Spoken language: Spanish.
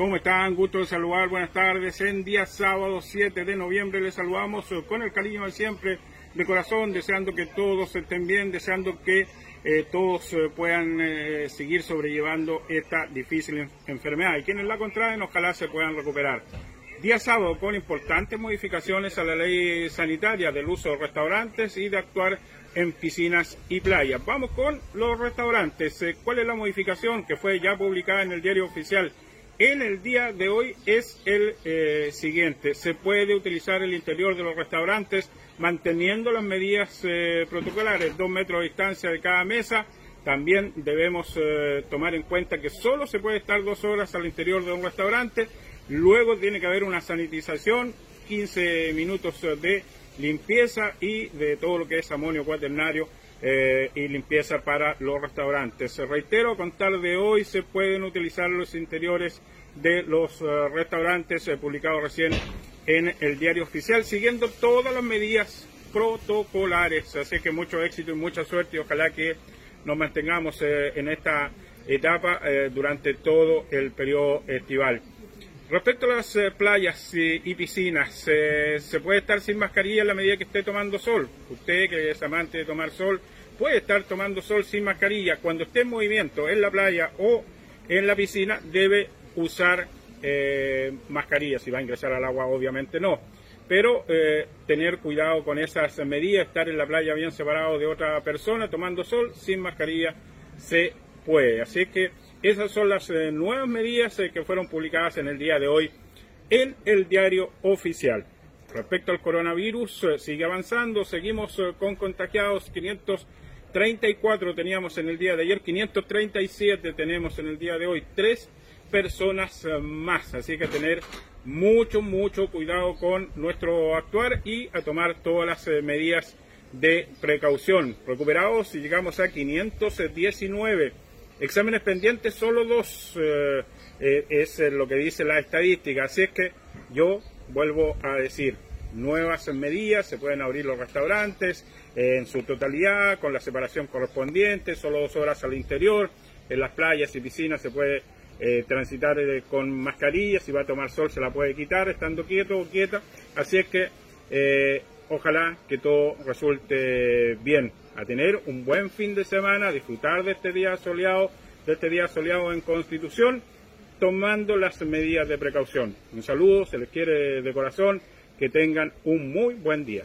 ¿Cómo están? Gusto de saludar, buenas tardes. En día sábado 7 de noviembre les saludamos eh, con el cariño de siempre, de corazón, deseando que todos estén bien, deseando que eh, todos eh, puedan seguir sobrellevando esta difícil enfermedad. Y quienes la contraen, ojalá se puedan recuperar. Día sábado con importantes modificaciones a la ley sanitaria del uso de restaurantes y de actuar en piscinas y playas. Vamos con los restaurantes. ¿Cuál es la modificación que fue ya publicada en el diario oficial? En el día de hoy es el eh, siguiente. Se puede utilizar el interior de los restaurantes manteniendo las medidas eh, protocolares, dos metros de distancia de cada mesa. También debemos eh, tomar en cuenta que solo se puede estar dos horas al interior de un restaurante. Luego tiene que haber una sanitización, 15 minutos de limpieza y de todo lo que es amonio cuaternario eh, y limpieza para los restaurantes. Reitero, con tal de hoy se pueden utilizar los interiores de los eh, restaurantes eh, publicados recién en el diario oficial, siguiendo todas las medidas protocolares. Así que mucho éxito y mucha suerte y ojalá que nos mantengamos en esta etapa durante todo el periodo estival. Respecto a las playas y, piscinas, se puede estar sin mascarilla en la medida que esté tomando sol. Usted que es amante de tomar sol, puede estar tomando sol sin mascarilla. Cuando esté en movimiento en la playa o en la piscina, debe usar eh, mascarilla. Si va a ingresar al agua, obviamente no. Pero eh, tener cuidado con esas medidas, estar en la playa bien separado de otra persona, tomando sol sin mascarilla, se puede. Así que esas son las eh, nuevas medidas que fueron publicadas en el día de hoy en el diario oficial. Respecto al coronavirus, sigue avanzando, seguimos con contagiados 500 34 teníamos en el día de ayer, 537 tenemos en el día de hoy, tres personas eh, más. Así que tener mucho, mucho cuidado con nuestro actuar y a tomar todas las eh, medidas de precaución. Recuperados y llegamos a 519. Exámenes pendientes, solo dos eh, es lo que dice la estadística. Así es que yo vuelvo a decir, nuevas medidas, se pueden abrir los restaurantes eh, en su totalidad, con la separación correspondiente, solo dos horas al interior, en las playas y piscinas se puede eh, transitar eh, con mascarilla, si va a tomar sol se la puede quitar estando quieto o quieta, así es que ojalá que todo resulte bien, a tener un buen fin de semana, a disfrutar de este día soleado, de este día soleado en Constitución, tomando las medidas de precaución. Un saludo, se les quiere de corazón que tengan un muy buen día.